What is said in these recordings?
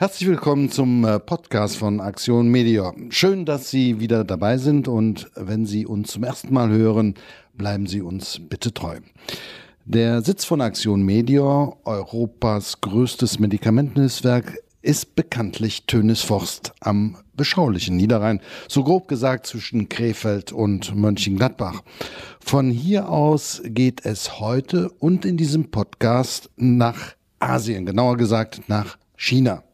Herzlich willkommen zum äh, Podcast von Aktion Media. Schön, dass Sie wieder dabei sind und wenn Sie uns zum ersten Mal hören, bleiben Sie uns bitte treu. Der Sitz von Aktion Media, Europas größtes Medikamentenhilfswerk, ist bekanntlich Tönisforst am beschaulichen Niederrhein, so grob gesagt zwischen Krefeld und Mönchengladbach. Von hier aus geht es heute und in diesem Podcast nach Asien, genauer gesagt nach China.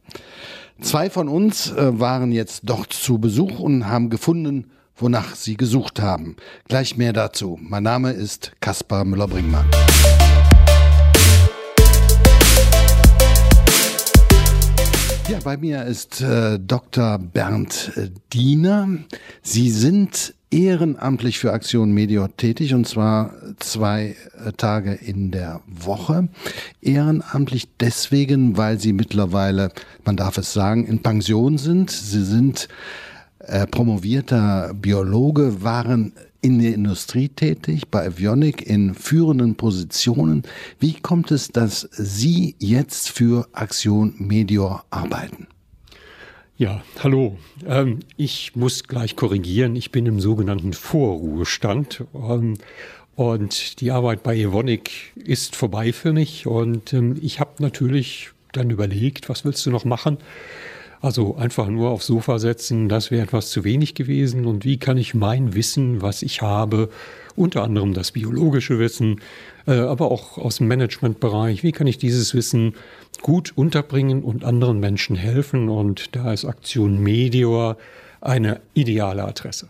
Zwei von uns äh, waren jetzt dort zu Besuch und haben gefunden, wonach sie gesucht haben. Gleich mehr dazu. Mein Name ist Kaspar Müller-Bringmann. Ja, bei mir ist äh, Dr. Bernd äh, Diener. Sie sind ehrenamtlich für Aktion Media tätig und zwar zwei äh, Tage in der Woche. Ehrenamtlich deswegen, weil sie mittlerweile, man darf es sagen, in Pension sind. Sie sind äh, promovierter Biologe, waren in der Industrie tätig, bei Avionic in führenden Positionen. Wie kommt es, dass Sie jetzt für Aktion Media arbeiten? Ja, hallo. Ähm, ich muss gleich korrigieren. Ich bin im sogenannten Vorruhestand. Ähm, und die Arbeit bei Evonik ist vorbei für mich. Und ähm, ich habe natürlich dann überlegt, was willst du noch machen? Also einfach nur aufs Sofa setzen, das wäre etwas zu wenig gewesen. Und wie kann ich mein Wissen, was ich habe, unter anderem das biologische Wissen, äh, aber auch aus dem Managementbereich, wie kann ich dieses Wissen gut unterbringen und anderen Menschen helfen? Und da ist Aktion Medior eine ideale Adresse.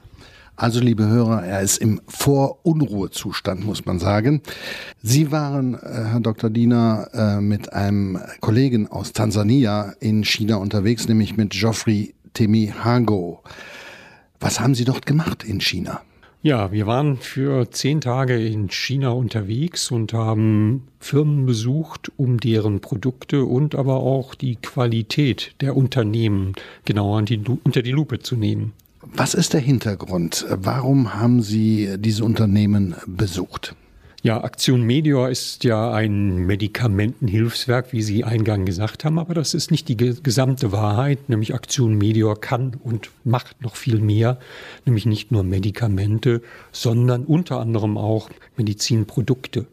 Also, liebe Hörer, er ist im Vorunruhezustand, muss man sagen. Sie waren, äh, Herr Dr. Diener, äh, mit einem Kollegen aus Tansania in China unterwegs, nämlich mit Geoffrey Temihago. Was haben Sie dort gemacht in China? Ja, wir waren für zehn Tage in China unterwegs und haben Firmen besucht, um deren Produkte und aber auch die Qualität der Unternehmen genauer unter die Lupe zu nehmen. Was ist der Hintergrund? Warum haben Sie diese Unternehmen besucht? Ja, Aktion Medior ist ja ein Medikamentenhilfswerk, wie Sie eingang gesagt haben, aber das ist nicht die gesamte Wahrheit, nämlich Aktion Medior kann und macht noch viel mehr, nämlich nicht nur Medikamente, sondern unter anderem auch Medizinprodukte.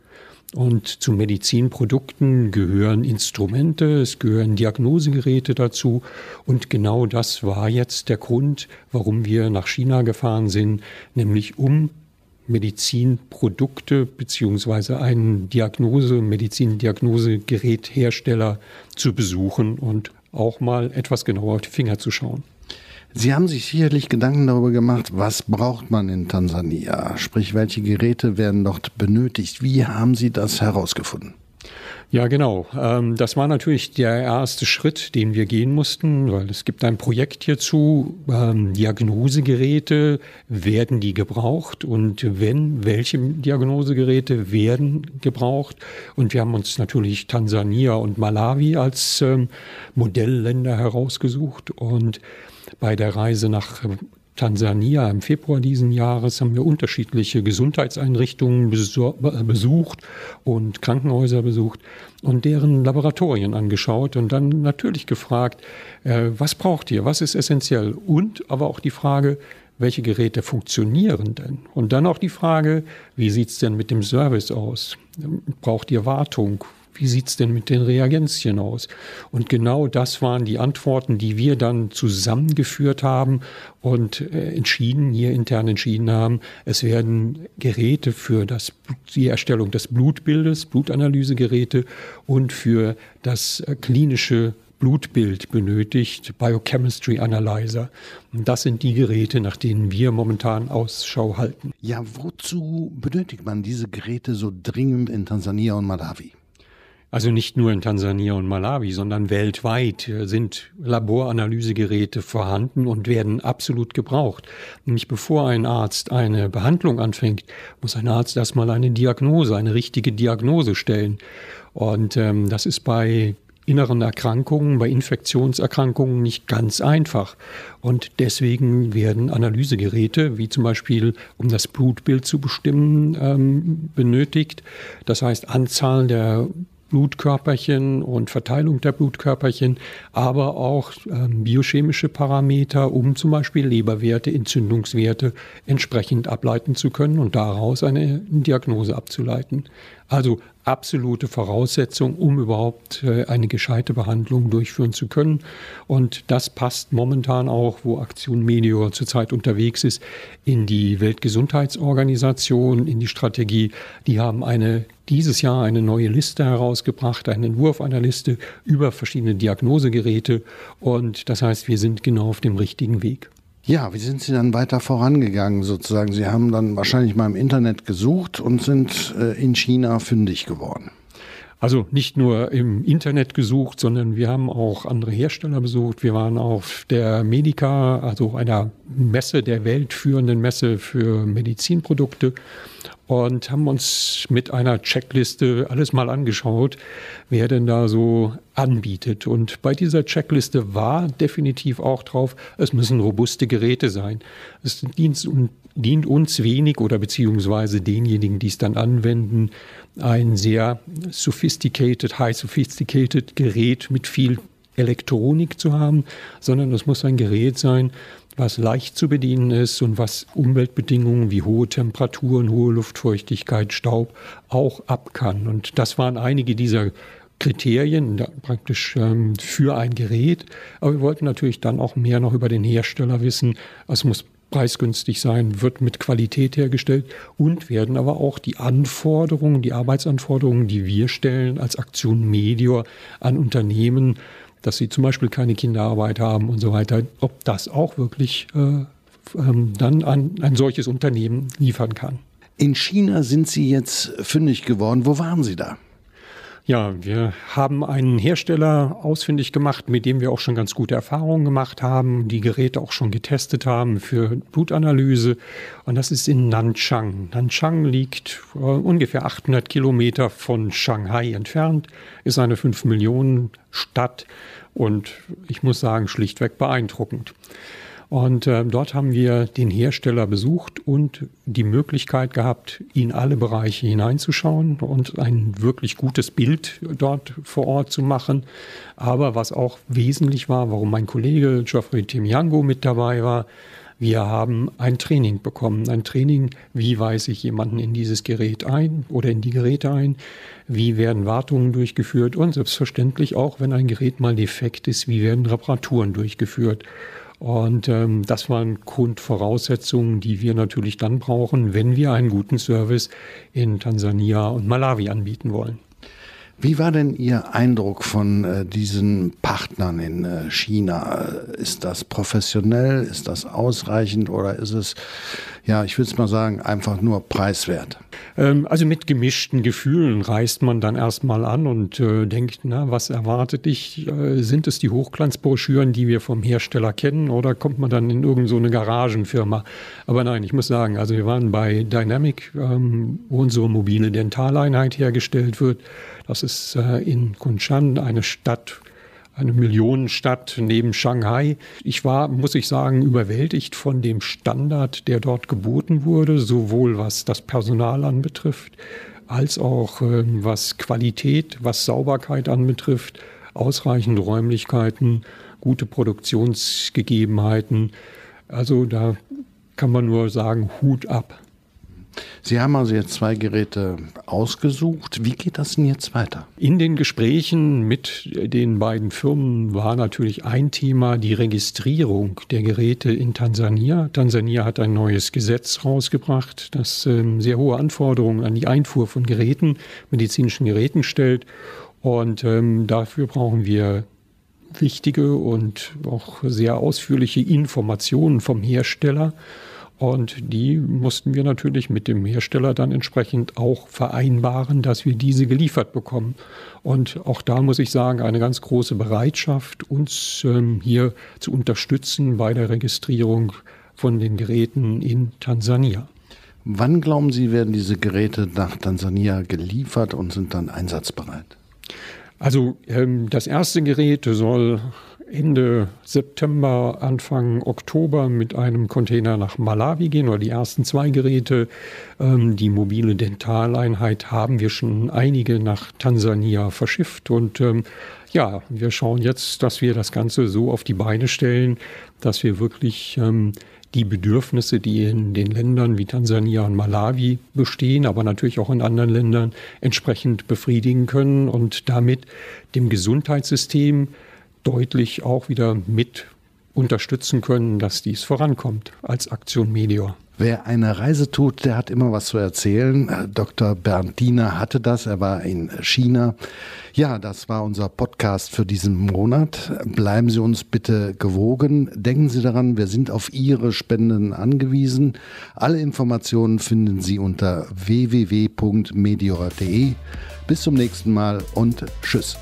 Und zu Medizinprodukten gehören Instrumente, es gehören Diagnosegeräte dazu. Und genau das war jetzt der Grund, warum wir nach China gefahren sind, nämlich um Medizinprodukte beziehungsweise einen Diagnose, Medizindiagnosegeräthersteller zu besuchen und auch mal etwas genauer auf die Finger zu schauen. Sie haben sich sicherlich Gedanken darüber gemacht, was braucht man in Tansania? Sprich, welche Geräte werden dort benötigt? Wie haben Sie das herausgefunden? Ja, genau. Ähm, das war natürlich der erste Schritt, den wir gehen mussten, weil es gibt ein Projekt hierzu. Ähm, Diagnosegeräte, werden die gebraucht? Und wenn, welche Diagnosegeräte werden gebraucht? Und wir haben uns natürlich Tansania und Malawi als ähm, Modellländer herausgesucht. Und bei der Reise nach Tansania im Februar diesen Jahres haben wir unterschiedliche Gesundheitseinrichtungen besucht und Krankenhäuser besucht und deren Laboratorien angeschaut und dann natürlich gefragt, äh, was braucht ihr, was ist essentiell und aber auch die Frage, welche Geräte funktionieren denn? Und dann auch die Frage, wie sieht es denn mit dem Service aus? Braucht ihr Wartung? Wie sieht's denn mit den Reagenzien aus? Und genau das waren die Antworten, die wir dann zusammengeführt haben und äh, entschieden, hier intern entschieden haben, es werden Geräte für das, die Erstellung des Blutbildes, Blutanalysegeräte und für das äh, klinische Blutbild benötigt, Biochemistry Analyzer. Und das sind die Geräte, nach denen wir momentan Ausschau halten. Ja, wozu benötigt man diese Geräte so dringend in Tansania und Malawi? Also nicht nur in Tansania und Malawi, sondern weltweit sind Laboranalysegeräte vorhanden und werden absolut gebraucht. Nämlich bevor ein Arzt eine Behandlung anfängt, muss ein Arzt erstmal eine Diagnose, eine richtige Diagnose stellen. Und ähm, das ist bei inneren Erkrankungen, bei Infektionserkrankungen nicht ganz einfach. Und deswegen werden Analysegeräte, wie zum Beispiel, um das Blutbild zu bestimmen, ähm, benötigt. Das heißt, Anzahl der Blutkörperchen und Verteilung der Blutkörperchen, aber auch ähm, biochemische Parameter, um zum Beispiel Leberwerte, Entzündungswerte entsprechend ableiten zu können und daraus eine Diagnose abzuleiten. Also absolute Voraussetzung, um überhaupt äh, eine gescheite Behandlung durchführen zu können. Und das passt momentan auch, wo Aktion Medior zurzeit unterwegs ist, in die Weltgesundheitsorganisation, in die Strategie. Die haben eine dieses Jahr eine neue Liste herausgebracht, einen Entwurf einer Liste über verschiedene Diagnosegeräte. Und das heißt, wir sind genau auf dem richtigen Weg. Ja, wie sind Sie dann weiter vorangegangen sozusagen? Sie haben dann wahrscheinlich mal im Internet gesucht und sind äh, in China fündig geworden. Also nicht nur im Internet gesucht, sondern wir haben auch andere Hersteller besucht. Wir waren auf der Medica, also einer Messe der weltführenden Messe für Medizinprodukte und haben uns mit einer Checkliste alles mal angeschaut, wer denn da so anbietet. Und bei dieser Checkliste war definitiv auch drauf, es müssen robuste Geräte sein. Es dient, dient uns wenig oder beziehungsweise denjenigen, die es dann anwenden, ein sehr sophisticated, high sophisticated Gerät mit viel Elektronik zu haben, sondern es muss ein Gerät sein, was leicht zu bedienen ist und was Umweltbedingungen wie hohe Temperaturen, hohe Luftfeuchtigkeit, Staub auch ab kann. Und das waren einige dieser Kriterien praktisch ähm, für ein Gerät. Aber wir wollten natürlich dann auch mehr noch über den Hersteller wissen. Es muss preisgünstig sein, wird mit Qualität hergestellt und werden aber auch die Anforderungen, die Arbeitsanforderungen, die wir stellen als Aktion Medior an Unternehmen dass sie zum Beispiel keine Kinderarbeit haben und so weiter, ob das auch wirklich äh, ähm, dann an ein solches Unternehmen liefern kann. In China sind Sie jetzt fündig geworden. Wo waren Sie da? Ja, wir haben einen Hersteller ausfindig gemacht, mit dem wir auch schon ganz gute Erfahrungen gemacht haben, die Geräte auch schon getestet haben für Blutanalyse. Und das ist in Nanchang. Nanchang liegt äh, ungefähr 800 Kilometer von Shanghai entfernt, ist eine 5 Millionen Stadt und ich muss sagen, schlichtweg beeindruckend. Und äh, dort haben wir den Hersteller besucht und die Möglichkeit gehabt, in alle Bereiche hineinzuschauen und ein wirklich gutes Bild dort vor Ort zu machen. Aber was auch wesentlich war, warum mein Kollege Geoffrey Timiango mit dabei war, wir haben ein Training bekommen. Ein Training, wie weise ich jemanden in dieses Gerät ein oder in die Geräte ein? Wie werden Wartungen durchgeführt? Und selbstverständlich auch, wenn ein Gerät mal defekt ist, wie werden Reparaturen durchgeführt? Und ähm, das waren Grundvoraussetzungen, die wir natürlich dann brauchen, wenn wir einen guten Service in Tansania und Malawi anbieten wollen. Wie war denn Ihr Eindruck von äh, diesen Partnern in äh, China? Ist das professionell? Ist das ausreichend oder ist es, ja, ich würde es mal sagen, einfach nur preiswert? Ähm, also mit gemischten Gefühlen reist man dann erstmal an und äh, denkt, na, was erwartet dich? Äh, sind es die Hochglanzbroschüren, die wir vom Hersteller kennen oder kommt man dann in irgendeine so Garagenfirma? Aber nein, ich muss sagen, also wir waren bei Dynamic, ähm, wo unsere mobile Dentaleinheit hergestellt wird. Das ist äh, in Kunshan eine Stadt, eine Millionenstadt neben Shanghai. Ich war, muss ich sagen, überwältigt von dem Standard, der dort geboten wurde, sowohl was das Personal anbetrifft, als auch äh, was Qualität, was Sauberkeit anbetrifft, ausreichend Räumlichkeiten, gute Produktionsgegebenheiten. Also da kann man nur sagen, Hut ab. Sie haben also jetzt zwei Geräte ausgesucht. Wie geht das denn jetzt weiter? In den Gesprächen mit den beiden Firmen war natürlich ein Thema die Registrierung der Geräte in Tansania. Tansania hat ein neues Gesetz rausgebracht, das ähm, sehr hohe Anforderungen an die Einfuhr von Geräten, medizinischen Geräten stellt. Und ähm, dafür brauchen wir wichtige und auch sehr ausführliche Informationen vom Hersteller. Und die mussten wir natürlich mit dem Hersteller dann entsprechend auch vereinbaren, dass wir diese geliefert bekommen. Und auch da muss ich sagen, eine ganz große Bereitschaft, uns ähm, hier zu unterstützen bei der Registrierung von den Geräten in Tansania. Wann glauben Sie, werden diese Geräte nach Tansania geliefert und sind dann einsatzbereit? Also ähm, das erste Gerät soll Ende September, Anfang Oktober mit einem Container nach Malawi gehen oder die ersten zwei Geräte. Ähm, die mobile Dentaleinheit haben wir schon einige nach Tansania verschifft und ähm, ja, wir schauen jetzt, dass wir das Ganze so auf die Beine stellen, dass wir wirklich ähm, die Bedürfnisse, die in den Ländern wie Tansania und Malawi bestehen, aber natürlich auch in anderen Ländern entsprechend befriedigen können und damit dem Gesundheitssystem deutlich auch wieder mit unterstützen können, dass dies vorankommt als Aktion Medior. Wer eine Reise tut, der hat immer was zu erzählen. Dr. Bernd Diener hatte das. Er war in China. Ja, das war unser Podcast für diesen Monat. Bleiben Sie uns bitte gewogen. Denken Sie daran, wir sind auf Ihre Spenden angewiesen. Alle Informationen finden Sie unter www.medior.de. Bis zum nächsten Mal und tschüss.